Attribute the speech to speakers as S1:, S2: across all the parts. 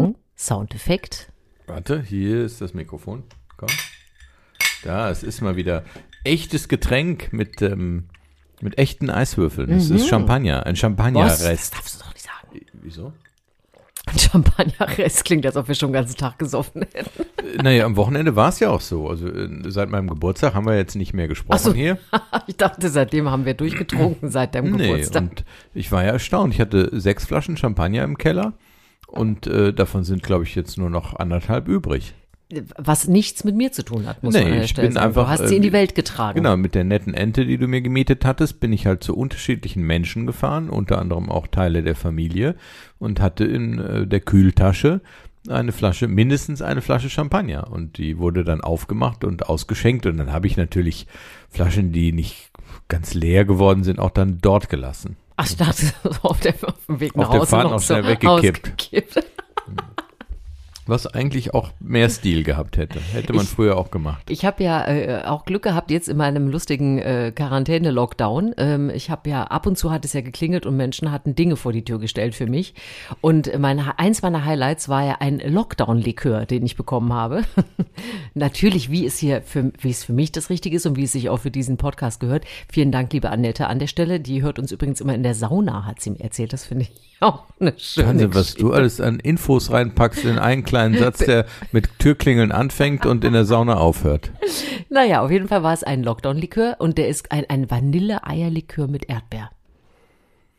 S1: Achtung, Soundeffekt.
S2: Warte, hier ist das Mikrofon. Komm. Da, es ist mal wieder echtes Getränk mit, ähm, mit echten Eiswürfeln. Es ist Champagner, ein
S1: Was? Das
S2: Champagnerrest.
S1: darfst du doch nicht sagen.
S2: Wieso?
S1: Ein Champagnerrest klingt, als ob wir schon den ganzen Tag gesoffen hätten.
S2: Äh, Naja, am Wochenende war es ja auch so. Also äh, seit meinem Geburtstag haben wir jetzt nicht mehr gesprochen
S1: so.
S2: hier.
S1: ich dachte, seitdem haben wir durchgetrunken seit deinem
S2: Nee,
S1: Geburtstag.
S2: und ich war ja erstaunt. Ich hatte sechs Flaschen Champagner im Keller und äh, davon sind, glaube ich, jetzt nur noch anderthalb übrig.
S1: Was nichts mit mir zu tun hat, muss
S2: Nee,
S1: man an der
S2: ich
S1: Stelle
S2: bin
S1: sagen.
S2: einfach,
S1: Du hast
S2: äh,
S1: sie in die Welt getragen.
S2: Genau, mit der netten Ente, die du mir gemietet hattest, bin ich halt zu unterschiedlichen Menschen gefahren, unter anderem auch Teile der Familie und hatte in äh, der Kühltasche eine Flasche, mindestens eine Flasche Champagner und die wurde dann aufgemacht und ausgeschenkt und dann habe ich natürlich Flaschen, die nicht ganz leer geworden sind, auch dann dort gelassen.
S1: Ach, ich dachte, auf, der, auf dem Weg nach
S2: Auf der
S1: Hause
S2: Fahrt
S1: noch
S2: noch
S1: so
S2: schnell weggekippt. Was eigentlich auch mehr Stil gehabt hätte. Hätte man
S1: Ich-
S2: früher auch gemacht.
S1: Ich habe ja äh, auch Glück gehabt jetzt in meinem lustigen äh, Quarantäne-Lockdown. Ähm, ich habe ja ab und zu hat es ja geklingelt und Menschen hatten Dinge vor die Tür gestellt für mich. Und meine, eins meiner Highlights war ja ein Lockdown-Likör, den ich bekommen habe. Natürlich, wie es hier für, wie es für mich das Richtige ist und wie es sich auch für diesen Podcast gehört. Vielen Dank, liebe Annette, an der Stelle. Die hört uns übrigens immer in der Sauna, hat sie mir erzählt. Das finde ich auch eine schöne
S2: Wahnsinn, was du alles an Infos reinpackst in einen kleinen Satz, der mit Türklingeln anfängt und in der Sauna aufhört.
S1: Naja, auf jeden Fall war es ein Lockdown-Likör und der ist ein, ein Vanille-Eierlikör mit Erdbeer.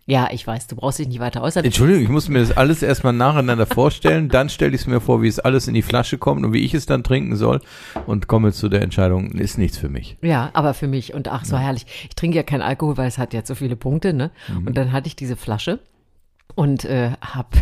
S1: Ja, ich weiß, du brauchst dich nicht weiter äußern.
S2: Entschuldigung, ich muss mir das alles erstmal nacheinander vorstellen, dann stelle ich es mir vor, wie es alles in die Flasche kommt und wie ich es dann trinken soll und komme zu der Entscheidung, ist nichts für mich.
S1: Ja, aber für mich und ach, so herrlich. Ich trinke ja keinen Alkohol, weil es hat ja so viele Punkte, ne?
S2: Mhm.
S1: Und dann hatte ich diese Flasche und äh, hab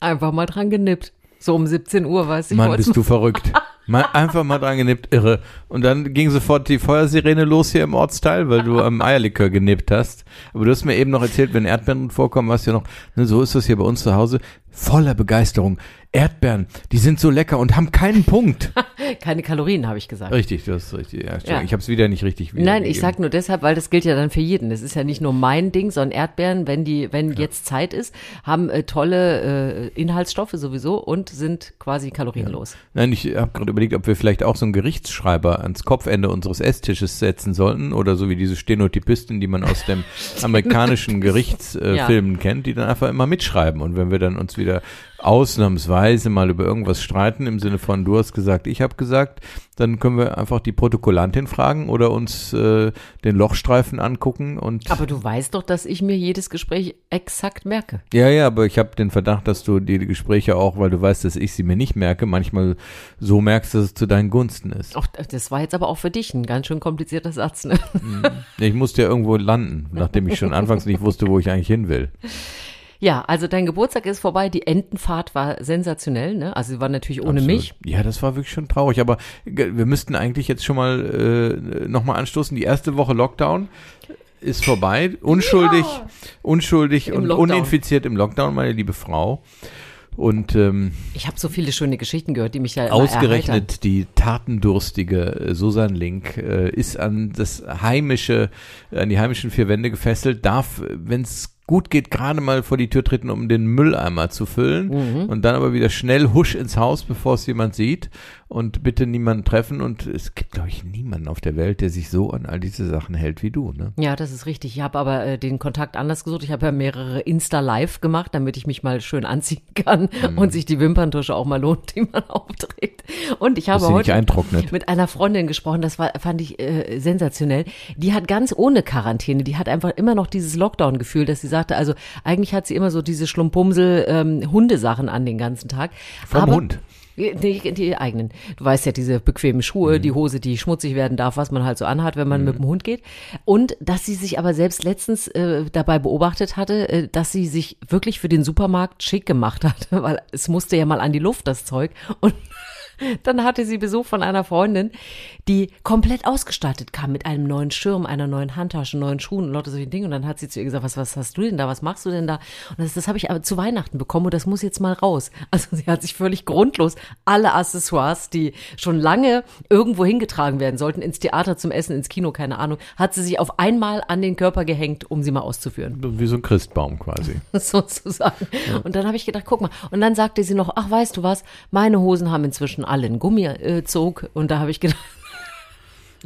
S1: einfach mal dran genippt. So um 17 Uhr, weiß ich
S2: Mann, bist du verrückt. Mal einfach mal dran genippt, irre. Und dann ging sofort die Feuersirene los hier im Ortsteil, weil du am Eierlikör genippt hast. Aber du hast mir eben noch erzählt, wenn Erdbeeren vorkommen, was ja noch, ne, so ist das hier bei uns zu Hause, voller Begeisterung. Erdbeeren, die sind so lecker und haben keinen Punkt.
S1: Keine Kalorien, habe ich gesagt.
S2: Richtig, du hast richtig. Ja,
S1: Ja.
S2: Ich habe es wieder nicht richtig
S1: Nein,
S2: wiedergegeben.
S1: ich sag nur deshalb, weil das gilt ja dann für jeden. Das ist ja nicht nur mein Ding, sondern Erdbeeren, wenn die, wenn jetzt Zeit ist, haben äh, tolle äh, Inhaltsstoffe sowieso und sind quasi kalorienlos.
S2: Nein, ich habe gerade überlegt, ob wir vielleicht auch so einen Gerichtsschreiber ans Kopfende unseres Esstisches setzen sollten oder so wie diese Stenotypistin, die man aus dem amerikanischen Gerichtsfilmen äh,
S1: Ja.
S2: Kennt, die dann einfach immer mitschreiben. Und wenn wir dann uns wieder ausnahmsweise mal über irgendwas streiten, im Sinne von du hast gesagt, ich habe gesagt, dann können wir einfach die Protokollantin fragen oder uns äh, den Lochstreifen angucken und
S1: Aber du weißt doch, dass ich mir jedes Gespräch exakt merke.
S2: Ja, ja, aber ich habe den Verdacht, dass du die Gespräche auch, weil du weißt, dass ich sie mir nicht merke, manchmal so merkst, dass es zu deinen Gunsten ist.
S1: Auch, das war jetzt aber auch für dich ein ganz schön komplizierter Satz. Ne?
S2: Ich musste ja irgendwo landen, nachdem ich schon anfangs nicht wusste, wo ich eigentlich hin will.
S1: Ja, also dein Geburtstag ist vorbei. Die Entenfahrt war sensationell. Ne? Also sie war natürlich ohne
S2: Absolut.
S1: mich.
S2: Ja, das war wirklich schon traurig, aber wir müssten eigentlich jetzt schon mal äh, nochmal anstoßen. Die erste Woche Lockdown ist vorbei. Unschuldig, unschuldig
S1: Im
S2: und
S1: Lockdown.
S2: uninfiziert im Lockdown, meine liebe Frau. Und ähm,
S1: Ich habe so viele schöne Geschichten gehört, die mich ja immer erheitern.
S2: Ausgerechnet die tatendurstige äh, Susan Link äh, ist an das heimische, an die heimischen vier Wände gefesselt, darf, wenn es gut geht, gerade mal vor die Tür treten, um den Mülleimer zu füllen
S1: Mhm.
S2: und dann aber wieder schnell husch ins Haus, bevor es jemand sieht und bitte niemanden treffen und es gibt, glaube ich, niemanden auf der Welt, der sich so an all diese Sachen hält wie du, ne?
S1: Ja, das ist richtig. Ich habe aber äh, den Kontakt anders gesucht. Ich habe ja mehrere Insta-Live gemacht, damit ich mich mal schön anziehen kann
S2: Mhm.
S1: und sich die Wimperntusche auch mal lohnt, die man aufträgt. Und ich habe heute mit einer Freundin gesprochen, das war, fand ich äh, sensationell. Die hat ganz ohne Quarantäne, die hat einfach immer noch dieses Lockdown-Gefühl, dass sie sagte, also eigentlich hat sie immer so diese Schlumpumsel ähm, Hundesachen an den ganzen Tag.
S2: Vom
S1: aber,
S2: Hund.
S1: Die, die eigenen. Du weißt ja, diese bequemen Schuhe,
S2: Mhm.
S1: die Hose, die schmutzig werden darf, was man halt so anhat, wenn man mit dem Hund geht. Und dass sie sich aber selbst letztens äh, dabei beobachtet hatte, äh, dass sie sich wirklich für den Supermarkt schick gemacht hat, weil es musste ja mal an die Luft, das Zeug. Und dann hatte sie Besuch von einer Freundin, die komplett ausgestattet kam mit einem neuen Schirm, einer neuen Handtasche, neuen Schuhen und lauter solche Dinge. Und dann hat sie zu ihr gesagt, was, was hast du denn da? Was machst du denn da? Und das, das habe ich aber zu Weihnachten bekommen und das muss jetzt mal raus. Also sie hat sich völlig grundlos alle Accessoires, die schon lange irgendwo hingetragen werden sollten, ins Theater zum Essen, ins Kino, keine Ahnung, hat sie sich auf einmal an den Körper gehängt, um sie mal auszuführen.
S2: Wie so ein Christbaum quasi.
S1: Sozusagen. Ja. Und dann habe ich gedacht, guck mal. Und dann sagte sie noch, ach, weißt du was, meine Hosen haben inzwischen alle einen Gummizug. Und da habe ich gedacht,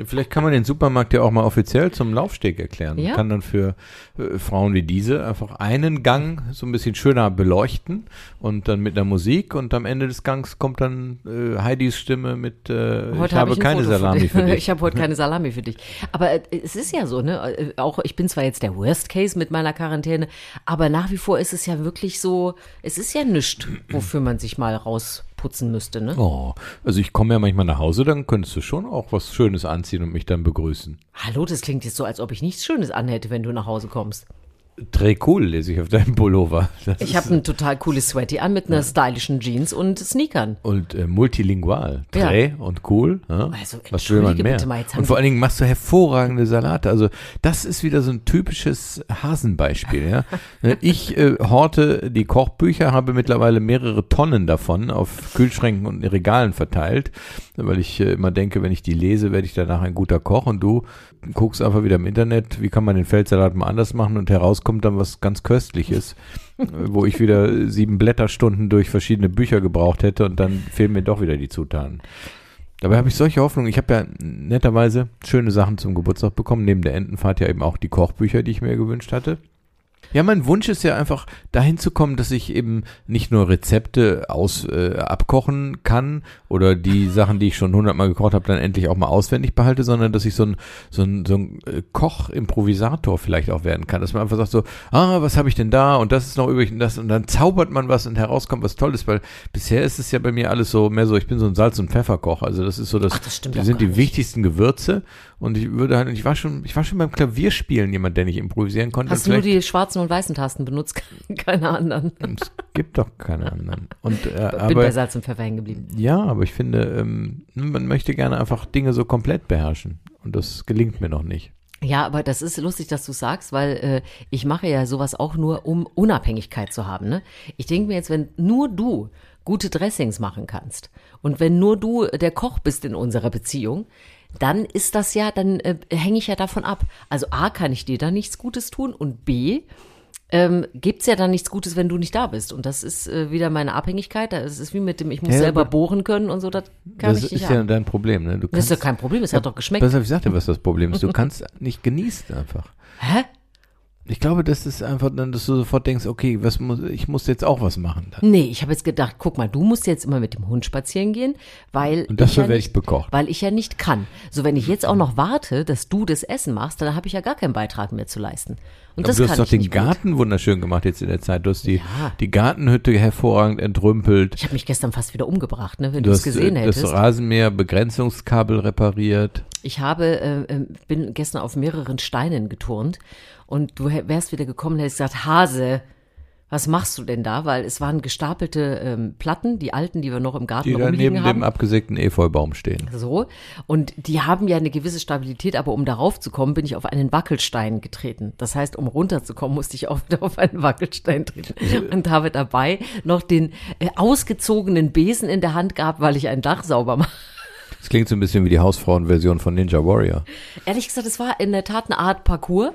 S2: Vielleicht kann man den Supermarkt ja auch mal offiziell zum Laufsteg erklären. Ja. Man kann dann für äh, Frauen wie diese einfach einen Gang so ein bisschen schöner beleuchten und dann mit einer Musik und am Ende des Gangs kommt dann äh, Heidis Stimme mit äh,
S1: Ich habe hab keine Foto Salami für dich. ich habe heute keine Salami für dich. Aber äh, es ist ja so, ne? Äh, auch ich bin zwar jetzt der Worst Case mit meiner Quarantäne, aber nach wie vor ist es ja wirklich so, es ist ja nichts, wofür man sich mal raus putzen müsste, ne?
S2: Oh, also ich komme ja manchmal nach Hause, dann könntest du schon auch was Schönes anziehen und mich dann begrüßen.
S1: Hallo, das klingt jetzt so, als ob ich nichts Schönes anhätte, wenn du nach Hause kommst.
S2: Cool, lese ich auf deinem Pullover.
S1: Das ich habe ein total cooles Sweaty an mit einer ja. stylischen Jeans und Sneakern.
S2: Und äh, multilingual. Très ja. und cool. Ja? Also, Was will man mehr? Mal, und vor allen Dingen machst du hervorragende Salate. Also das ist wieder so ein typisches Hasenbeispiel. Ja? Ne, ich äh, horte die Kochbücher, habe mittlerweile mehrere Tonnen davon auf Kühlschränken und Regalen verteilt, weil ich äh, immer denke, wenn ich die lese, werde ich danach ein guter Koch. Und du guckst einfach wieder im Internet, wie kann man den Feldsalat mal anders machen und herauskommt dann was ganz Köstliches, wo ich wieder sieben Blätterstunden durch verschiedene Bücher gebraucht hätte und dann fehlen mir doch wieder die Zutaten. Dabei habe ich solche Hoffnungen. Ich habe ja netterweise schöne Sachen zum Geburtstag bekommen, neben der Entenfahrt ja eben auch die Kochbücher, die ich mir gewünscht hatte. Ja, mein Wunsch ist ja einfach dahin zu kommen, dass ich eben nicht nur Rezepte aus äh, abkochen kann oder die Sachen, die ich schon hundertmal gekocht habe, dann endlich auch mal auswendig behalte, sondern dass ich so ein so ein, so ein äh, Koch-Improvisator vielleicht auch werden kann, dass man einfach sagt so, ah, was habe ich denn da? Und das ist noch übrig und das. Und dann zaubert man was und herauskommt was Tolles, weil bisher ist es ja bei mir alles so mehr so, ich bin so ein Salz- und Pfefferkoch, also das ist so, das, Ach, das die sind die wichtigsten Gewürze und ich würde halt, ich war schon, ich war schon beim Klavierspielen jemand, der nicht improvisieren konnte.
S1: Hast du nur die schwarzen und weißen Tasten benutzt, keine anderen?
S2: Es gibt doch keine anderen. Und, äh,
S1: Bin
S2: aber,
S1: bei Salz und Pfeffer hängen geblieben.
S2: Ja, aber ich finde, ähm, man möchte gerne einfach Dinge so komplett beherrschen. Und das gelingt mir noch nicht.
S1: Ja, aber das ist lustig, dass du sagst, weil äh, ich mache ja sowas auch nur, um Unabhängigkeit zu haben. Ne? Ich denke mir jetzt, wenn nur du gute Dressings machen kannst und wenn nur du der Koch bist in unserer Beziehung, dann ist das ja, dann äh, hänge ich ja davon ab. Also A, kann ich dir da nichts Gutes tun und B, ähm, gibt es ja dann nichts Gutes, wenn du nicht da bist. Und das ist äh, wieder meine Abhängigkeit. Das ist wie mit dem, ich muss ja, selber bohren können und so, das kann
S2: das
S1: ich nicht
S2: Das ist ja dein Problem. Ne?
S1: Du kannst, das ist ja kein Problem, es ja, hat doch geschmeckt.
S2: Was habe ich sagte, was das Problem ist? Du kannst nicht genießen einfach.
S1: Hä?
S2: Ich glaube, das ist einfach dann, dass du sofort denkst, okay, was muss, ich muss jetzt auch was machen. Dann.
S1: Nee, ich habe jetzt gedacht, guck mal, du musst jetzt immer mit dem Hund spazieren gehen, weil
S2: Und dafür
S1: ja
S2: werde
S1: nicht,
S2: ich bekocht.
S1: Weil ich ja nicht kann. So, wenn ich jetzt auch noch warte, dass du das Essen machst, dann habe ich ja gar keinen Beitrag mehr zu leisten. Und
S2: Aber
S1: das
S2: du hast doch den Garten
S1: gut.
S2: wunderschön gemacht jetzt in der Zeit. Du hast die,
S1: Ja.
S2: die Gartenhütte hervorragend entrümpelt.
S1: Ich habe mich gestern fast wieder umgebracht, ne, wenn
S2: Du
S1: du es
S2: hast
S1: gesehen
S2: äh,
S1: hättest.
S2: das Rasenmäher-Begrenzungskabel repariert.
S1: Ich habe, äh, äh, bin gestern auf mehreren Steinen geturnt und du wärst wieder gekommen und hättest gesagt, Hase, was machst du denn da? Weil es waren gestapelte ähm, Platten, die alten, die wir noch im Garten
S2: Die da neben
S1: haben.
S2: dem abgesägten Efeubaum stehen.
S1: So. Und die haben ja eine gewisse Stabilität, aber um darauf zu kommen, bin ich auf einen Wackelstein getreten. Das heißt, um runterzukommen, musste ich auch wieder auf einen Wackelstein treten. Und habe dabei noch den äh, ausgezogenen Besen in der Hand gehabt, weil ich ein Dach sauber mache.
S2: Das klingt so ein bisschen wie die Hausfrauenversion von Ninja Warrior.
S1: Ehrlich gesagt, es war in der Tat eine Art Parcours.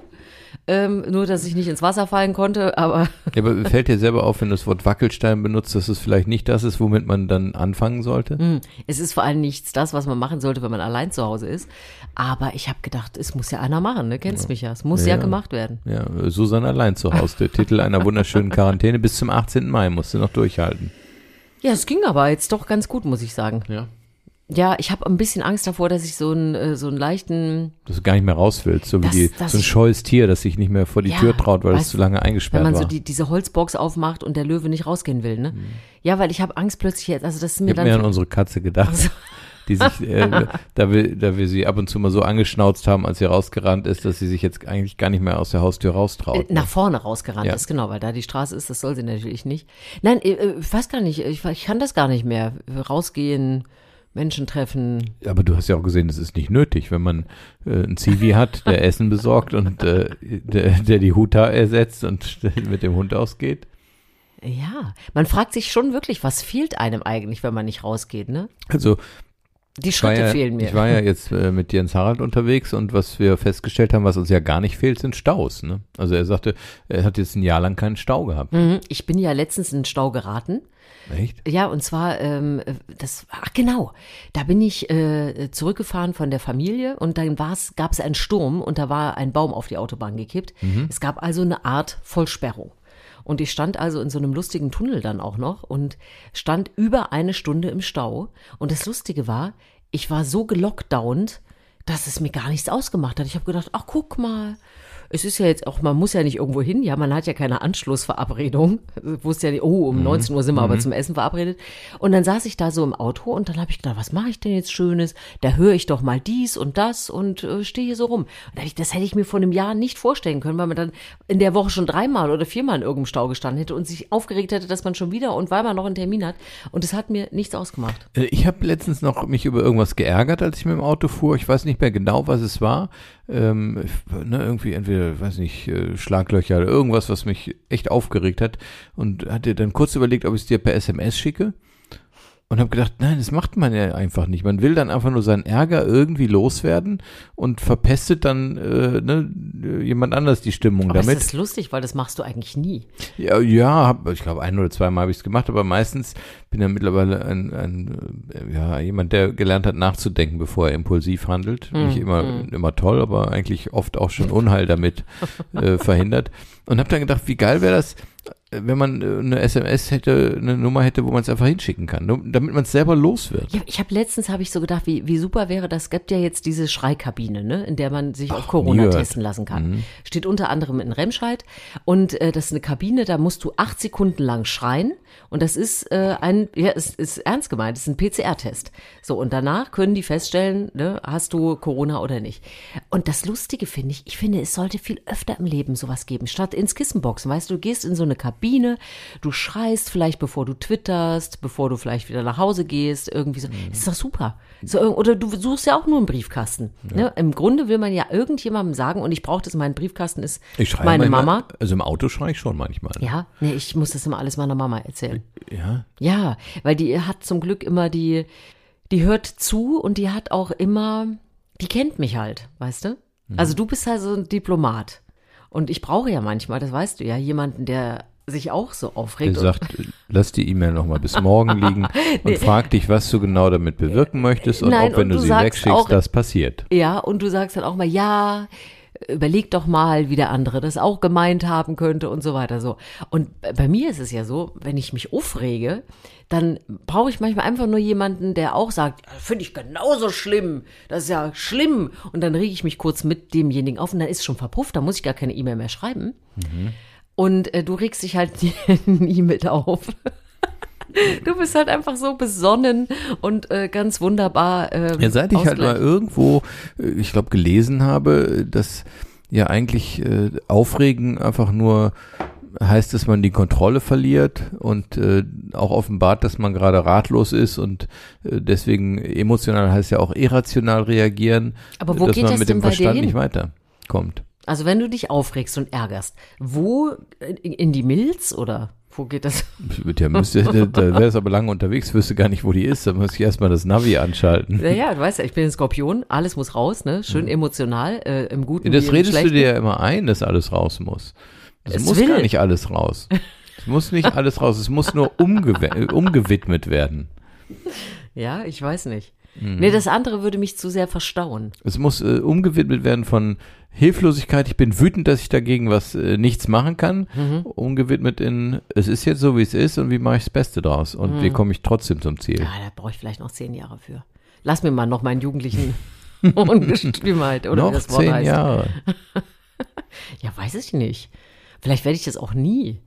S1: Ähm, nur, dass ich nicht ins Wasser fallen konnte, aber
S2: Ja, aber fällt dir selber auf, wenn du das Wort Wackelstein benutzt, dass es vielleicht nicht das ist, womit man dann anfangen sollte?
S1: hm, es ist vor allem nichts das, was man machen sollte, wenn man allein zu Hause ist. Aber ich habe gedacht, es muss ja einer machen, ne? Kennst mich ja. Es muss ja,
S2: Ja.
S1: gemacht werden.
S2: Ja, Susanne allein zu Hause. Der Titel einer wunderschönen Quarantäne bis zum 18. Mai musst du noch durchhalten.
S1: Ja, es ging aber jetzt doch ganz gut, muss ich sagen.
S2: Ja.
S1: Ja, ich habe ein bisschen Angst davor, dass ich so einen, äh, so einen leichten,
S2: Dass du gar nicht mehr raus willst, so wie
S1: Das-
S2: die,
S1: das
S2: so ein
S1: ich-
S2: scheues Tier, das sich nicht mehr vor die
S1: Ja,
S2: Tür traut, weil es zu lange
S1: wenn
S2: eingesperrt
S1: man
S2: war.
S1: so die, diese Holzbox aufmacht und der Löwe nicht rausgehen will, ne? Ja, weil ich habe Angst plötzlich jetzt, also das ist mir
S2: ich
S1: dann
S2: mir an unsere Katze gedacht,
S1: Also-
S2: die sich, äh, da, wir, da wir sie ab und zu mal so angeschnauzt haben, als sie rausgerannt ist, dass sie sich jetzt eigentlich gar nicht mehr aus der Haustür
S1: äh,
S2: raustraut.
S1: nach vorne rausgerannt
S2: Ja.
S1: ist, genau, weil da die Straße ist, das soll sie natürlich nicht. Nein, äh, äh, ich weiß gar nicht, ich, ich kann das gar nicht mehr. Rausgehen, Menschen treffen.
S2: Aber du hast ja auch gesehen, das ist nicht nötig, wenn man äh, einen Zivi hat, der Essen besorgt und äh, der, der die Huta ersetzt und mit dem Hund ausgeht.
S1: Ja, man fragt sich schon wirklich, was fehlt einem eigentlich, wenn man nicht rausgeht, ne?
S2: Also
S1: Die Schritte
S2: ja,
S1: fehlen mir.
S2: Ich war ja jetzt äh, mit Jens Harald unterwegs und was wir festgestellt haben, was uns ja gar nicht fehlt, sind Staus. Ne? Also er sagte, er hat jetzt ein Jahr lang keinen Stau gehabt.
S1: Mhm, Ich bin ja letztens in den Stau geraten.
S2: Echt?
S1: Ja, und zwar, ähm, das, ach genau, da bin ich äh, zurückgefahren von der Familie und dann war's, gab es einen Sturm und da war ein Baum auf die Autobahn gekippt. Es gab also eine Art Vollsperrung. Und ich stand also in so einem lustigen Tunnel dann auch noch und stand über eine Stunde im Stau. Und das Lustige war, ich war so gelockdownt, dass es mir gar nichts ausgemacht hat. Ich habe gedacht, ach guck mal, es ist ja jetzt auch, man muss ja nicht irgendwo hin, ja, man hat ja keine Anschlussverabredung. Wusste ja nicht, oh, um 19 Uhr sind wir aber zum Essen verabredet. Und dann saß ich da so im Auto und dann habe ich gedacht, was mache ich denn jetzt Schönes? Da höre ich doch mal dies und das und äh, stehe hier so rum. Und ich, das hätte ich mir vor einem Jahr nicht vorstellen können, weil man dann in der Woche schon dreimal oder viermal in irgendeinem Stau gestanden hätte und sich aufgeregt hätte, dass man schon wieder und weil man noch einen Termin hat. Und es hat mir nichts ausgemacht.
S2: Äh, Ich habe letztens noch mich über irgendwas geärgert, als ich mit dem Auto fuhr. Ich weiß nicht mehr genau, was es war. Ähm, ne, irgendwie entweder, weiß nicht, äh, Schlaglöcher oder irgendwas, was mich echt aufgeregt hat. Und hatte dann kurz überlegt, ob ich es dir per SMS schicke. Und habe gedacht, nein, das macht man ja einfach nicht. Man will dann einfach nur seinen Ärger irgendwie loswerden und verpestet dann äh, ne, jemand anders die Stimmung
S1: Aber
S2: damit.
S1: es ist lustig, weil das machst du eigentlich nie.
S2: Ja, ja hab, ich glaube, ein oder zweimal habe ich es gemacht, aber meistens bin ja mittlerweile ein, ein äh, ja, jemand, der gelernt hat, nachzudenken, bevor er impulsiv handelt. Nicht immer, immer toll, aber eigentlich oft auch schon Unheil damit äh, verhindert. Und habe dann gedacht, wie geil wäre das, wenn man äh, eine SMS hätte, eine Nummer hätte, wo man es einfach hinschicken kann, damit man es selber los wird.
S1: Ja, ich habe letztens habe ich so gedacht, wie, wie super wäre das. Es gibt ja jetzt diese Schreikabine, ne, in der man sich auf Corona testen lassen kann. Steht unter anderem in Remscheid und äh, das ist eine Kabine, da musst du acht Sekunden lang schreien und das ist äh, ein, ja, es ist ernst gemeint, es ist ein PCR-Test. So und danach können die feststellen, ne, hast du Corona oder nicht. Und das Lustige finde ich, ich finde, es sollte viel öfter im Leben sowas geben, statt ins Kissenboxen. Weißt du, du gehst in so eine Kabine, du schreist vielleicht, bevor du twitterst, bevor du vielleicht wieder nach Hause gehst, irgendwie so. Das ist doch super. So, oder du suchst ja auch nur einen Briefkasten. Ne? Im Grunde will man ja irgendjemandem sagen, und ich brauche das, mein Briefkasten ist meine
S2: manchmal,
S1: Mama.
S2: Also im Auto schreie ich schon manchmal.
S1: Ja, nee, ich muss das immer alles meiner Mama erzählen.
S2: Ja.
S1: Ja, weil die hat zum Glück immer die, die hört zu und die hat auch immer, die kennt mich halt, weißt du?
S2: Mhm.
S1: Also du bist halt so ein Diplomat. Und ich brauche ja manchmal, das weißt du ja, jemanden, der sich auch so aufregt.
S2: Der sagt, lass die E-Mail nochmal bis morgen liegen und frag dich, was du genau damit bewirken möchtest und
S1: Nein,
S2: ob, wenn
S1: und
S2: du,
S1: du
S2: sie wegschickst,
S1: auch-
S2: das passiert.
S1: Ja, und du sagst dann auch mal, ja, überleg doch mal, wie der andere das auch gemeint haben könnte und so weiter so. Und bei- mir ist es ja so, wenn ich mich aufrege, dann brauche ich manchmal einfach nur jemanden, der auch sagt, finde ich genauso schlimm, das ist ja schlimm. Und dann rege ich mich kurz mit demjenigen auf und dann ist es schon verpufft, dann muss ich gar keine E-Mail mehr schreiben. Und äh, du regst dich halt nie mit auf. Du bist halt einfach so besonnen und äh, ganz wunderbar. Ähm,
S2: Ja, seit ich halt mal irgendwo, äh, ich glaube, gelesen habe, dass ja eigentlich äh, Aufregen einfach nur heißt, dass man die Kontrolle verliert und äh, auch offenbart, dass man gerade ratlos ist und äh, deswegen emotional heißt ja auch irrational reagieren,
S1: Aber wo
S2: dass
S1: geht
S2: man
S1: das
S2: mit dem Verstand nicht weiterkommt.
S1: Also wenn du dich aufregst und ärgerst, wo in in die Milz oder wo geht das?
S2: Ja, müsste, da, wäre es aber lange unterwegs, wüsste gar nicht, wo die ist. Da muss ich erstmal das Navi anschalten.
S1: Naja, du weißt ja, ich bin ein Skorpion, alles muss raus, ne? Schön emotional, äh, im Guten
S2: Das
S1: wie im
S2: redest du
S1: Schlechten.
S2: dir ja immer ein, dass alles raus muss. Das
S1: Es
S2: muss
S1: will.
S2: gar nicht alles raus. Es muss nicht alles raus, es muss nur umgew äh, umgewidmet werden.
S1: Ja, ich weiß nicht.
S2: Mhm.
S1: Nee, das andere würde mich zu sehr verstauen.
S2: Es muss äh, umgewidmet werden von Hilflosigkeit, ich bin wütend, dass ich dagegen was äh, nichts machen kann,
S1: Mhm.
S2: umgewidmet in, es ist jetzt so, wie es ist und wie mache ich das Beste draus und
S1: Mhm.
S2: wie komme ich trotzdem zum Ziel.
S1: Ja, da brauche ich vielleicht noch zehn Jahre für. Lass mir mal noch meinen jugendlichen Ungestümheit oder wie
S2: Noch
S1: das Wort
S2: zehn
S1: heißt.
S2: Jahre.
S1: Ja, weiß ich nicht. Vielleicht werde ich das auch nie.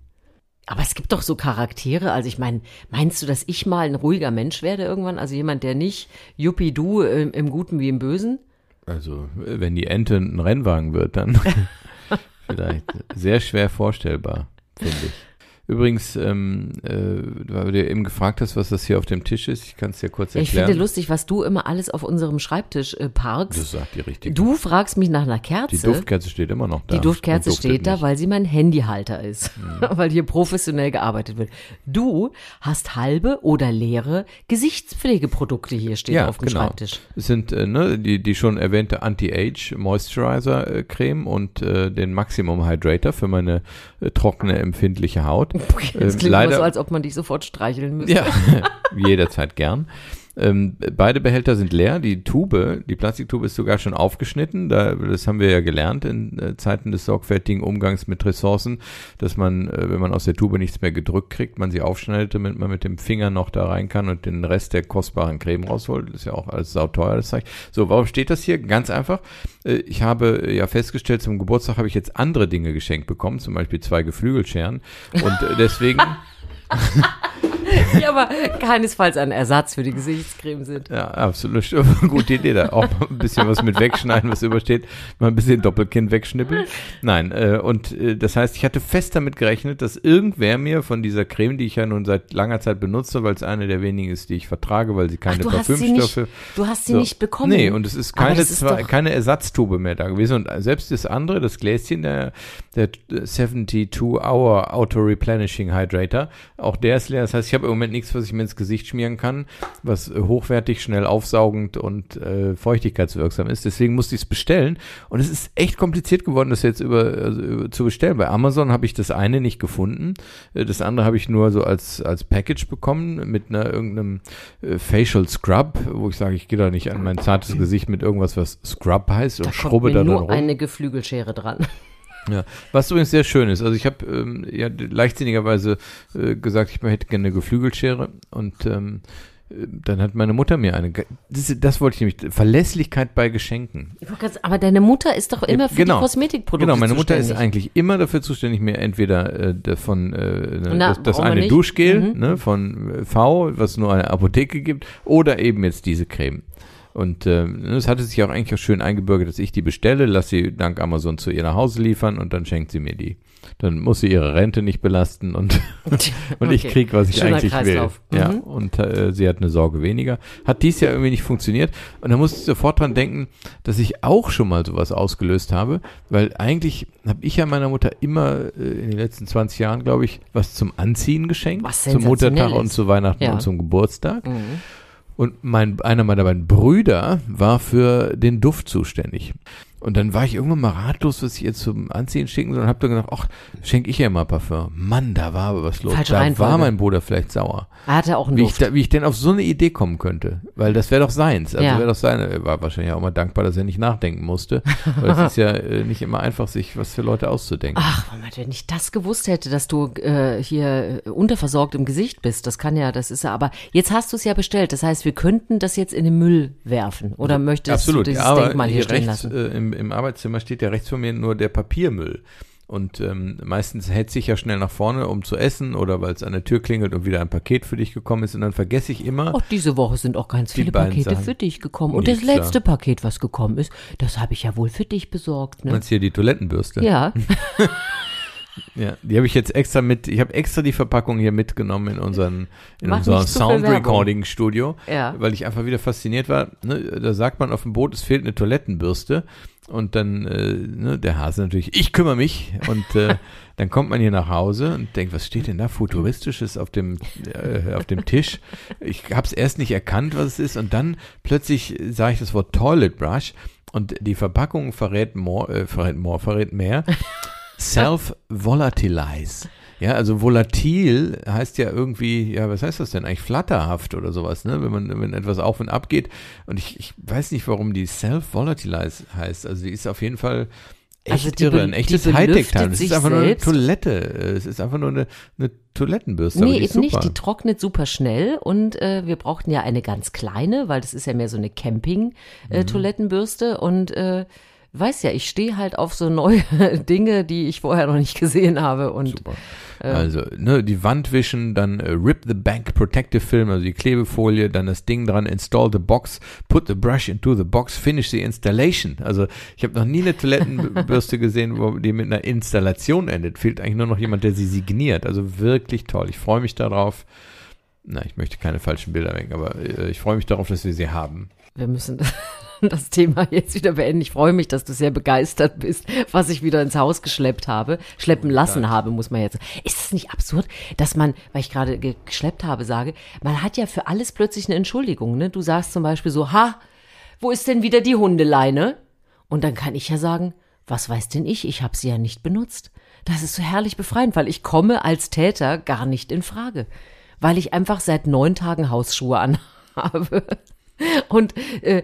S1: Aber es gibt doch so Charaktere. Also ich meine, meinst du, dass ich mal ein ruhiger Mensch werde irgendwann? Also jemand, der nicht Juppie du im, im Guten wie im Bösen?
S2: Also, wenn die Ente ein Rennwagen wird, dann vielleicht sehr schwer vorstellbar, finde ich. Übrigens, ähm, äh, weil du eben gefragt hast, was das hier auf dem Tisch ist, ich kann es dir kurz
S1: Ja, ich
S2: erklären.
S1: finde lustig, was du immer alles auf unserem Schreibtisch äh, parkst.
S2: das sagt die richtig.
S1: Du fragst mich nach einer
S2: die
S1: Kerze.
S2: Duftkerze steht immer noch da.
S1: Die Duftkerze steht da,
S2: nicht.
S1: weil sie mein Handyhalter ist,
S2: Mhm.
S1: weil hier professionell gearbeitet wird. Du hast halbe oder leere Gesichtspflegeprodukte hier stehen
S2: ja,
S1: auf dem
S2: genau.
S1: Schreibtisch.
S2: Es sind äh, ne, die, die schon erwähnte Anti-Age Moisturizer äh, Creme und äh, den Maximum Hydrator für meine äh, trockene, empfindliche Haut.
S1: Das
S2: Ähm,
S1: klingt
S2: leider,
S1: so, als ob man dich sofort streicheln müsste.
S2: Ja, jederzeit gern. Ähm, beide Behälter sind leer. Die Tube, die Plastiktube ist sogar schon aufgeschnitten. Da, das haben wir ja gelernt in äh, Zeiten des sorgfältigen Umgangs mit Ressourcen, dass man, äh, wenn man aus der Tube nichts mehr gedrückt kriegt, man sie aufschneidet, damit man mit dem Finger noch da rein kann und den Rest der kostbaren Creme rausholt. Das ist ja auch alles sauteuer, das Zeug. So, warum steht das hier? Ganz einfach. Äh, ich habe ja festgestellt, zum Geburtstag habe ich jetzt andere Dinge geschenkt bekommen, zum Beispiel zwei Geflügelscheren. Und äh, deswegen.
S1: Die aber keinesfalls ein Ersatz für die Gesichtscreme sind.
S2: Ja, absolut. Gute Idee da. Auch ein bisschen was mit wegschneiden, was übersteht. Mal ein bisschen Doppelkinn wegschnippeln. Nein, äh, und äh, das heißt, ich hatte fest damit gerechnet, dass irgendwer mir von dieser Creme, die ich ja nun seit langer Zeit benutze, weil es eine der wenigen ist, die ich vertrage, weil sie keine
S1: du hast sie
S2: Parfümstoffe.
S1: nicht, du hast sie
S2: So.
S1: nicht bekommen.
S2: Nee, und es ist keine,
S1: ist
S2: zwei,
S1: doch-
S2: keine Ersatztube mehr da gewesen. Und selbst das andere, das Gläschen, der, der 72-Hour Auto-Replenishing Hydrator, auch der ist leer. Das heißt, ich habe im Moment nichts, was ich mir ins Gesicht schmieren kann, was äh, hochwertig, schnell aufsaugend und äh, feuchtigkeitswirksam ist. Deswegen musste ich es bestellen. Und es ist echt kompliziert geworden, das jetzt über, also, über zu bestellen. Bei Amazon habe ich das eine nicht gefunden. Äh, Das andere habe ich nur so als, als Package bekommen mit einer irgendeinem äh, Facial Scrub, wo ich sage, ich gehe da nicht an mein zartes Gesicht mit irgendwas, was Scrub heißt und
S1: da
S2: schrubbe da
S1: nur
S2: rum.
S1: eine Geflügelschere dran.
S2: Ja, was übrigens sehr schön ist. Also ich habe ähm, ja leichtsinnigerweise äh, gesagt, ich hätte gerne eine Geflügelschere und ähm, äh, dann hat meine Mutter mir eine. Das, das wollte ich nämlich. Verlässlichkeit bei Geschenken.
S1: Aber deine Mutter ist doch immer für
S2: genau.
S1: die Kosmetikprodukte
S2: Genau, meine Mutter ist eigentlich immer dafür zuständig, mir entweder äh, davon äh, ne,
S1: Na,
S2: das, das eine. Duschgel
S1: Mhm.
S2: ne, von V, was nur eine Apotheke gibt, oder eben jetzt diese Creme. Und äh, es hatte sich auch eigentlich auch schön eingebürgert, dass ich die bestelle, lasse sie dank Amazon zu ihr nach Hause liefern und dann schenkt sie mir die. Dann muss sie ihre Rente nicht belasten und, und ich
S1: Okay.
S2: krieg, was ich
S1: Schöner
S2: eigentlich
S1: Kreislauf.
S2: will. Ja,
S1: Mhm.
S2: und äh, sie hat eine Sorge weniger. Hat dies Jahr irgendwie nicht funktioniert. Und da musste ich sofort dran denken, dass ich auch schon mal sowas ausgelöst habe, weil eigentlich habe ich ja meiner Mutter immer äh, in den letzten 20 Jahren, glaube ich, was zum Anziehen geschenkt.
S1: Was
S2: zum Muttertag
S1: Sensationelles.
S2: und zu Weihnachten
S1: Ja.
S2: und zum Geburtstag.
S1: Mhm.
S2: Und mein, einer meiner beiden Brüder war für den Duft zuständig. Und dann war ich irgendwann mal ratlos, was ich ihr zum Anziehen schicken soll und hab dann gedacht, ach, schenke ich ihr mal Parfum. Mann, da war aber was los.
S1: Falsche
S2: da
S1: Reihenfolge.
S2: war mein Bruder vielleicht sauer.
S1: Er hatte auch einen
S2: Wie ich,
S1: Duft.
S2: da, wie ich denn auf so eine Idee kommen könnte. Weil das wäre doch seins. Also
S1: Ja.
S2: wäre doch seine. Er war wahrscheinlich auch mal dankbar, dass er nicht nachdenken musste. Weil es ist ja äh, nicht immer einfach, sich was für Leute auszudenken.
S1: Ach, Moment, wenn ich das gewusst hätte, dass du äh, hier äh, unterversorgt im Gesicht bist, das kann ja, das ist ja, aber jetzt hast du es ja bestellt. Das heißt, wir könnten das jetzt in den Müll werfen. Oder möchtest
S2: Absolut,
S1: du dieses
S2: ja, aber
S1: Denkmal hier
S2: hier
S1: stehen
S2: rechts
S1: lassen?
S2: äh, im, im Arbeitszimmer steht ja rechts von mir nur der Papiermüll. Und ähm, meistens hetze ich ja schnell nach vorne, um zu essen oder weil es an der Tür klingelt und wieder ein Paket für dich gekommen ist. Und dann vergesse ich immer,
S1: Auch diese Woche sind auch ganz viele Pakete
S2: Sachen.
S1: für dich gekommen. Und
S2: Nix,
S1: das letzte Paket, was gekommen ist, das habe ich ja wohl für dich besorgt. Ne?
S2: meinst du hier die Toilettenbürste?
S1: Ja,
S2: Ja, die habe ich jetzt extra mit, ich habe extra die Verpackung hier mitgenommen in unseren, in
S1: Mach
S2: unser Sound. Recording Studio,
S1: Ja.
S2: weil ich einfach wieder fasziniert war. Ne, da sagt man auf dem Boot, es fehlt eine Toilettenbürste und dann äh, ne, der Hase natürlich, ich kümmere mich und äh, dann kommt man hier nach Hause und denkt, was steht denn da futuristisches auf dem äh, auf dem Tisch? Ich habe es erst nicht erkannt, was es ist und dann plötzlich sah ich das Wort Toilet Brush und die Verpackung verrät more, äh, verrät more, verrät mehr. Self-volatilize. Ja, also volatil heißt ja irgendwie, ja, was heißt das denn eigentlich? Flatterhaft oder sowas, ne? Wenn man, wenn etwas auf und ab geht. Und ich, ich weiß nicht, warum die Self-volatilize heißt. Also die ist auf jeden Fall echt
S1: Also die
S2: irre, ein echtes Hightech-Teil. Es ist einfach nur eine. Toilette. Es ist einfach nur eine, eine Toilettenbürste.
S1: nee, eben nicht. Die trocknet super schnell und äh, wir brauchten ja eine ganz kleine, weil das ist ja mehr so eine
S2: Mhm.
S1: Camping-Toilettenbürste und äh, weiß ja, ich stehe halt auf so neue Dinge, die ich vorher noch nicht gesehen habe. Und
S2: Super. Also, ne, die Wand wischen, dann äh, Rip the Back Protective Film, also die Klebefolie, dann das Ding dran, install the box, put the brush into the box, finish the installation. Also, ich habe noch nie eine Toilettenbürste gesehen, wo die mit einer Installation endet. Fehlt eigentlich nur noch jemand, der sie signiert. Also wirklich toll. Ich freue mich darauf. Na, ich möchte keine falschen Bilder weg, aber äh, ich freue mich darauf, dass wir sie haben.
S1: wir müssen das Thema jetzt wieder beenden. Ich freue mich, dass du sehr begeistert bist, was ich wieder ins Haus geschleppt habe, schleppen lassen habe, muss man jetzt. Ist es nicht absurd, dass man, weil ich gerade ge- geschleppt habe, sage, man hat ja für alles plötzlich eine Entschuldigung. Ne? Du sagst zum Beispiel so, ha, wo ist denn wieder die Hundeleine? Und dann kann ich ja sagen, was weiß denn ich? Ich habe sie ja nicht benutzt. Das ist so herrlich befreiend, weil ich komme als Täter gar nicht in Frage. Weil ich einfach seit neun Tagen Hausschuhe anhabe. Und äh,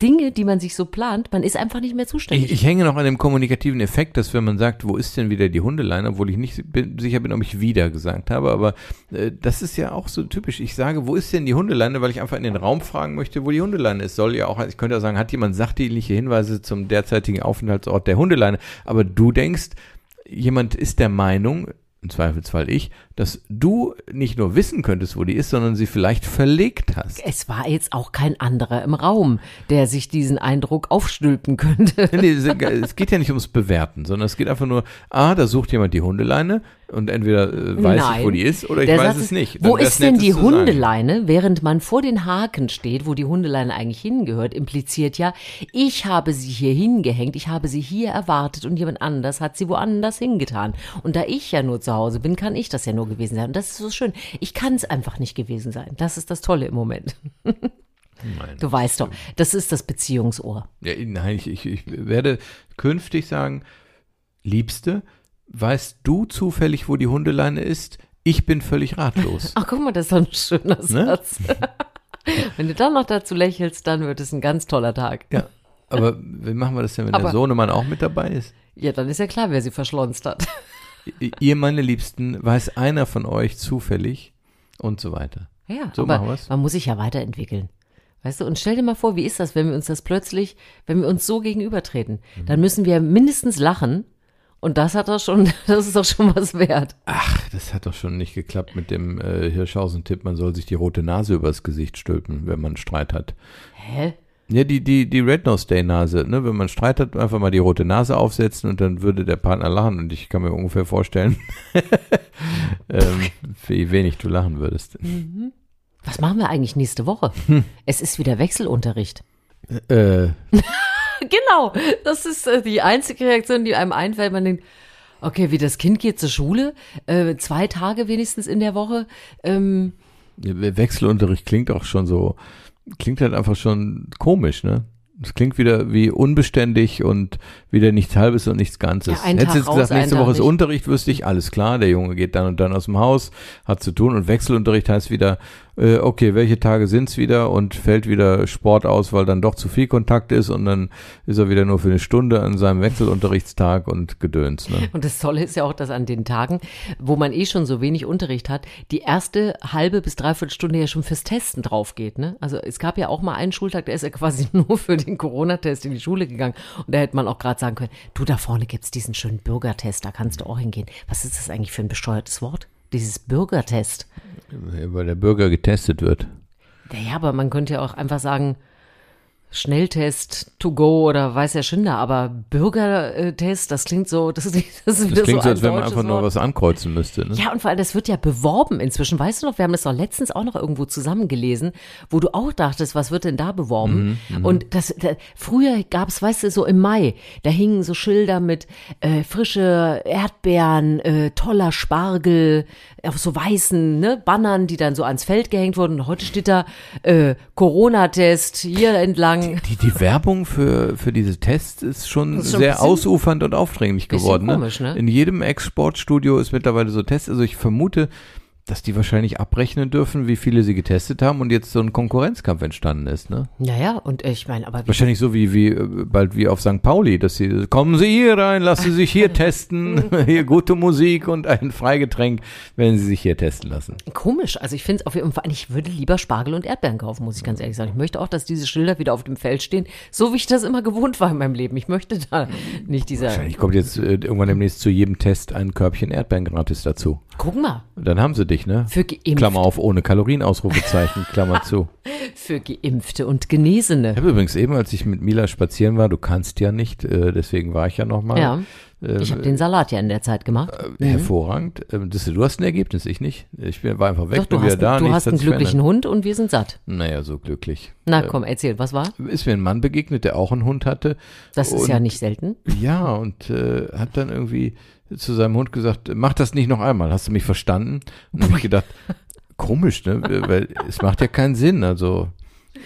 S1: Dinge, die man sich so plant, man ist einfach nicht mehr zuständig.
S2: Ich, ich hänge noch an dem kommunikativen Effekt, dass wenn man sagt, wo ist denn wieder die Hundeleine, obwohl ich nicht bin, sicher bin, ob ich wieder gesagt habe, aber äh, das ist ja auch so typisch. Ich sage, wo ist denn die Hundeleine, weil ich einfach in den Raum fragen möchte, wo die Hundeleine ist. Soll ja auch, ich könnte ja sagen, hat jemand sachdienliche Hinweise zum derzeitigen Aufenthaltsort der Hundeleine, aber du denkst, jemand ist der Meinung, im Zweifelsfall ich, dass du nicht nur wissen könntest, wo die ist, sondern sie vielleicht verlegt hast.
S1: es war jetzt auch kein anderer im Raum, der sich diesen Eindruck aufstülpen könnte.
S2: Nee, es geht ja nicht ums Bewerten, sondern es geht einfach nur, ah, da sucht jemand die Hundeleine und entweder äh, weiß
S1: Nein.
S2: ich, wo die ist, oder ich
S1: Der
S2: weiß
S1: Satz
S2: es
S1: ist,
S2: nicht.
S1: Wo
S2: Dann wär's
S1: ist denn die
S2: zu sagen.
S1: Hundeleine, während man vor den Haken steht, wo die Hundeleine eigentlich hingehört, impliziert ja, ich habe sie hier hingehängt, ich habe sie hier erwartet und jemand anders hat sie woanders hingetan. Und da ich ja nur zu Hause bin, kann ich das ja nur gewesen sein. Und das ist so schön. Ich kann es einfach nicht gewesen sein. Das ist das Tolle im Moment.
S2: Nein.
S1: Du weißt doch, das ist das Beziehungsohr.
S2: Ja, nein, ich, ich, ich werde künftig sagen, Liebste, weißt du zufällig, wo die Hundeleine ist? Ich bin völlig ratlos.
S1: Ach, guck mal, das ist doch ein schöner
S2: Ne?
S1: Satz. Wenn du dann noch dazu lächelst, dann wird es ein ganz toller Tag.
S2: ja, aber wie machen wir das denn, wenn
S1: Aber-
S2: der Sohnemann auch mit dabei ist?
S1: Ja, dann ist ja klar, wer sie verschlonzt hat.
S2: Ihr, meine Liebsten, weiß einer von euch zufällig und so weiter.
S1: Ja,
S2: So
S1: aber
S2: machen wir's.
S1: man muss sich ja weiterentwickeln. Weißt du, und stell dir mal vor, wie ist das, wenn wir uns das plötzlich, wenn wir uns so gegenübertreten?
S2: Mhm.
S1: Dann müssen wir mindestens lachen. Und das hat doch schon, das ist doch schon was wert.
S2: Ach, das hat doch schon nicht geklappt mit dem äh, Hirschhausen-Tipp, man soll sich die rote Nase übers Gesicht stülpen, wenn man Streit hat.
S1: Hä?
S2: Ja, die, die, die Red Nose Day Nase, ne? Wenn man Streit hat, einfach mal die rote Nase aufsetzen und dann würde der Partner lachen und ich kann mir ungefähr vorstellen, ähm, wie wenig du lachen würdest.
S1: Was machen wir eigentlich nächste Woche?
S2: Hm.
S1: Es ist wieder Wechselunterricht.
S2: Äh,
S1: Genau, das ist äh, die einzige Reaktion, die einem einfällt. Man denkt, okay, wie das Kind geht zur Schule, äh, zwei Tage wenigstens in der Woche. Ähm,
S2: Wechselunterricht klingt auch schon so, klingt halt einfach schon komisch, ne? Es klingt wieder wie unbeständig und wieder nichts Halbes und nichts Ganzes.
S1: Ja,
S2: Hättest jetzt
S1: raus,
S2: gesagt, nächste Woche ist. Unterricht, wüsste ich, alles klar, der Junge geht dann und dann aus dem Haus, hat zu tun und Wechselunterricht heißt wieder, äh, okay, welche Tage sind's wieder und fällt wieder Sport aus, weil dann doch zu viel Kontakt ist und dann ist er wieder nur für eine Stunde an seinem Wechselunterrichtstag und Gedöns, ne?
S1: Und das Tolle ist ja auch, dass an den Tagen, wo man eh schon so wenig Unterricht hat, die erste halbe bis dreiviertel Stunde ja schon fürs Testen drauf geht. Ne? Also es gab ja auch mal einen Schultag, der ist ja quasi nur für den Corona-Test in die Schule gegangen. Und da hätte man auch gerade sagen können, du, da vorne gibt's diesen schönen Bürgertest, da kannst du auch hingehen. Was ist das eigentlich für ein bescheuertes Wort? Dieses Bürgertest.
S2: Weil der Bürger getestet wird.
S1: Ja, aber man könnte ja auch einfach sagen, Schnelltest to go oder weiß der Schinder, aber Bürgertest, das klingt so, das ist, das ist wieder
S2: Das klingt
S1: so
S2: als wenn man einfach nur
S1: Wort.
S2: was ankreuzen müsste, ne?
S1: Ja, und vor allem, das wird ja beworben inzwischen. Weißt du noch, wir haben das doch letztens auch noch irgendwo zusammengelesen, wo du auch dachtest, was wird denn da beworben?
S2: Mhm,
S1: und das, da, früher gab es, weißt du, so im Mai, da hingen so Schilder mit äh, frische Erdbeeren, äh, toller Spargel, auf so weißen ne, Bannern, die dann so ans Feld gehängt wurden. Und heute steht da äh, Corona-Test hier entlang.
S2: Die, die Werbung für, für diese Tests ist schon,
S1: ist schon
S2: sehr
S1: bisschen-
S2: ausufernd und aufdringlich geworden.
S1: komisch,
S2: ne?
S1: ne?
S2: In jedem Ex-Sportstudio ist mittlerweile so Tests. Also ich vermute, dass die wahrscheinlich abrechnen dürfen, wie viele sie getestet haben und jetzt so ein Konkurrenzkampf entstanden ist, ne?
S1: Naja, und ich meine, aber
S2: Wahrscheinlich so wie, wie bald wie auf St. Pauli, dass sie kommen Sie hier rein, lassen Sie sich hier testen, hier gute Musik und ein Freigetränk, wenn Sie sich hier testen lassen.
S1: komisch. Also ich finde es auf jeden Fall, ich würde lieber Spargel und Erdbeeren kaufen, muss ich ganz ehrlich sagen. Ich möchte auch, dass diese Schilder wieder auf dem Feld stehen, so wie ich das immer gewohnt war in meinem Leben. Ich möchte da nicht dieser.
S2: Wahrscheinlich kommt jetzt äh, irgendwann demnächst zu jedem Test ein Körbchen Erdbeeren gratis dazu.
S1: Guck mal,
S2: dann haben sie dich, ne?
S1: für Geimpfte,
S2: Klammer auf, ohne Kalorien, Ausrufezeichen, Klammer zu.
S1: für Geimpfte und Genesene.
S2: Ich habe übrigens eben, als ich mit Mila spazieren war, du kannst ja nicht, äh, deswegen war ich ja nochmal.
S1: Ja,
S2: äh,
S1: ich habe den Salat ja in der Zeit gemacht.
S2: Hervorragend. Ähm, das, du hast ein Ergebnis, ich nicht. Ich bin, war einfach weg,
S1: Doch, du hast,
S2: da.
S1: du hast einen glücklichen
S2: verändert.
S1: Hund und wir sind satt.
S2: Naja, so glücklich.
S1: Na komm, erzähl, was war?
S2: Ist mir ein Mann begegnet, der auch einen Hund hatte.
S1: Das ist
S2: Und-
S1: ja nicht selten.
S2: Ja, und äh, hat dann irgendwie zu seinem Hund gesagt, mach das nicht noch einmal, hast du mich verstanden? Und habe ich gedacht, komisch, ne? Weil es macht ja keinen Sinn. Also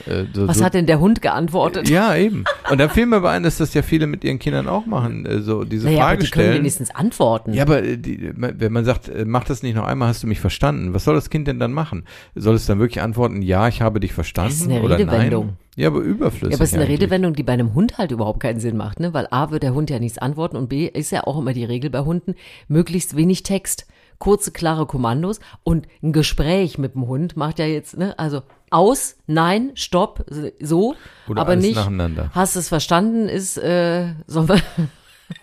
S2: äh, so,
S1: Was hat denn der Hund geantwortet?
S2: Ja, eben. Und dann fiel mir aber ein, dass das ja viele mit ihren Kindern auch machen, äh, so diese
S1: naja, aber
S2: Frage
S1: die können
S2: stellen.
S1: wenigstens antworten.
S2: Ja, aber die, wenn man sagt, äh, mach das nicht noch einmal, hast du mich verstanden. Was soll das Kind denn dann machen? Soll es dann wirklich antworten, ja, ich habe dich verstanden
S1: Das ist eine
S2: oder
S1: Redewendung.
S2: nein? Ja, aber überflüssig.
S1: Ja, aber es ist eine
S2: eigentlich.
S1: Redewendung, die bei einem Hund halt überhaupt keinen Sinn macht, ne? Weil A wird der Hund ja nichts antworten und B ist ja auch immer die Regel bei Hunden, möglichst wenig Text, kurze, klare Kommandos und ein Gespräch mit dem Hund macht ja jetzt, ne? Also aus, nein, stopp, so,
S2: Oder
S1: aber nicht.
S2: nacheinander.
S1: Hast es verstanden? Ist, äh, sollen wir,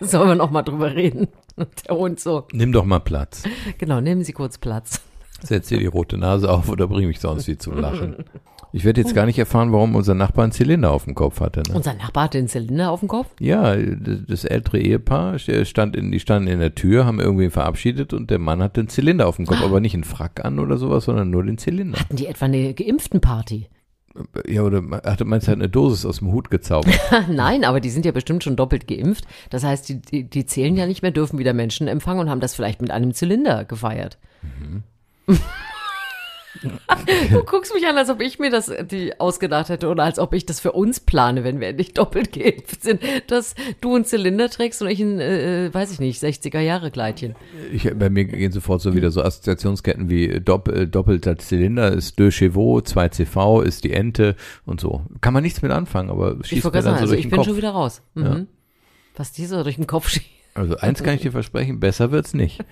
S1: sollen wir noch mal drüber reden? Und der Hund so,
S2: Nimm doch mal Platz.
S1: genau, nehmen Sie kurz Platz.
S2: Setz dir die rote Nase auf oder bring mich sonst wie zum Lachen. Ich werde jetzt gar nicht erfahren, warum unser Nachbar einen Zylinder auf dem Kopf hatte. Ne?
S1: Unser Nachbar hatte einen Zylinder auf dem Kopf.
S2: Ja, das ältere Ehepaar stand in, die standen in der Tür, haben irgendwie verabschiedet und der Mann hatte einen Zylinder auf dem Kopf, aber nicht einen Frack an oder sowas, sondern nur den Zylinder.
S1: Hatten die etwa eine geimpften Party?
S2: Ja, oder hatte meinst du, er hat eine Dosis aus dem Hut gezaubert?
S1: Nein, aber die sind ja bestimmt schon doppelt geimpft. Das heißt, die, die, die zählen ja nicht mehr, dürfen wieder Menschen empfangen und haben das vielleicht mit einem Zylinder gefeiert. du guckst mich an, als ob ich mir das die ausgedacht hätte oder als ob ich das für uns plane, wenn wir endlich doppelt geimpft sind, dass du einen Zylinder trägst und ich ein, äh, weiß ich nicht, 60er Jahre Kleidchen.
S2: Ich, bei mir gehen sofort so wieder so Assoziationsketten wie Dopp, äh, doppelter Zylinder ist Deux Chevaux, 2CV ist die Ente und so. Kann man nichts mit anfangen, aber
S1: Ich
S2: schießt mir dann
S1: sagen,
S2: so
S1: also
S2: durch
S1: ich
S2: den
S1: bin
S2: Kopf.
S1: schon wieder raus. Mhm. Was dir so durch den Kopf schießt.
S2: Also eins kann ich dir versprechen, besser wird's nicht.